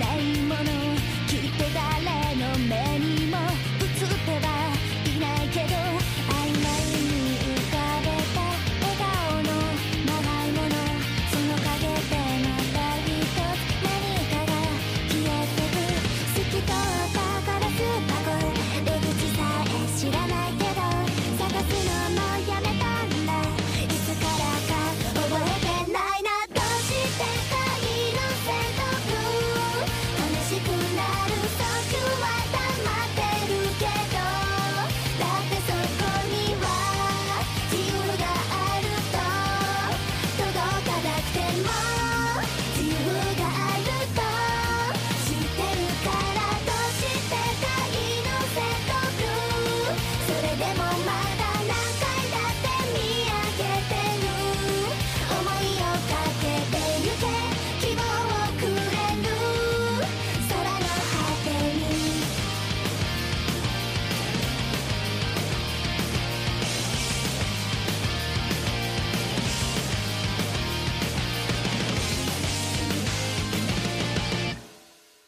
ないもの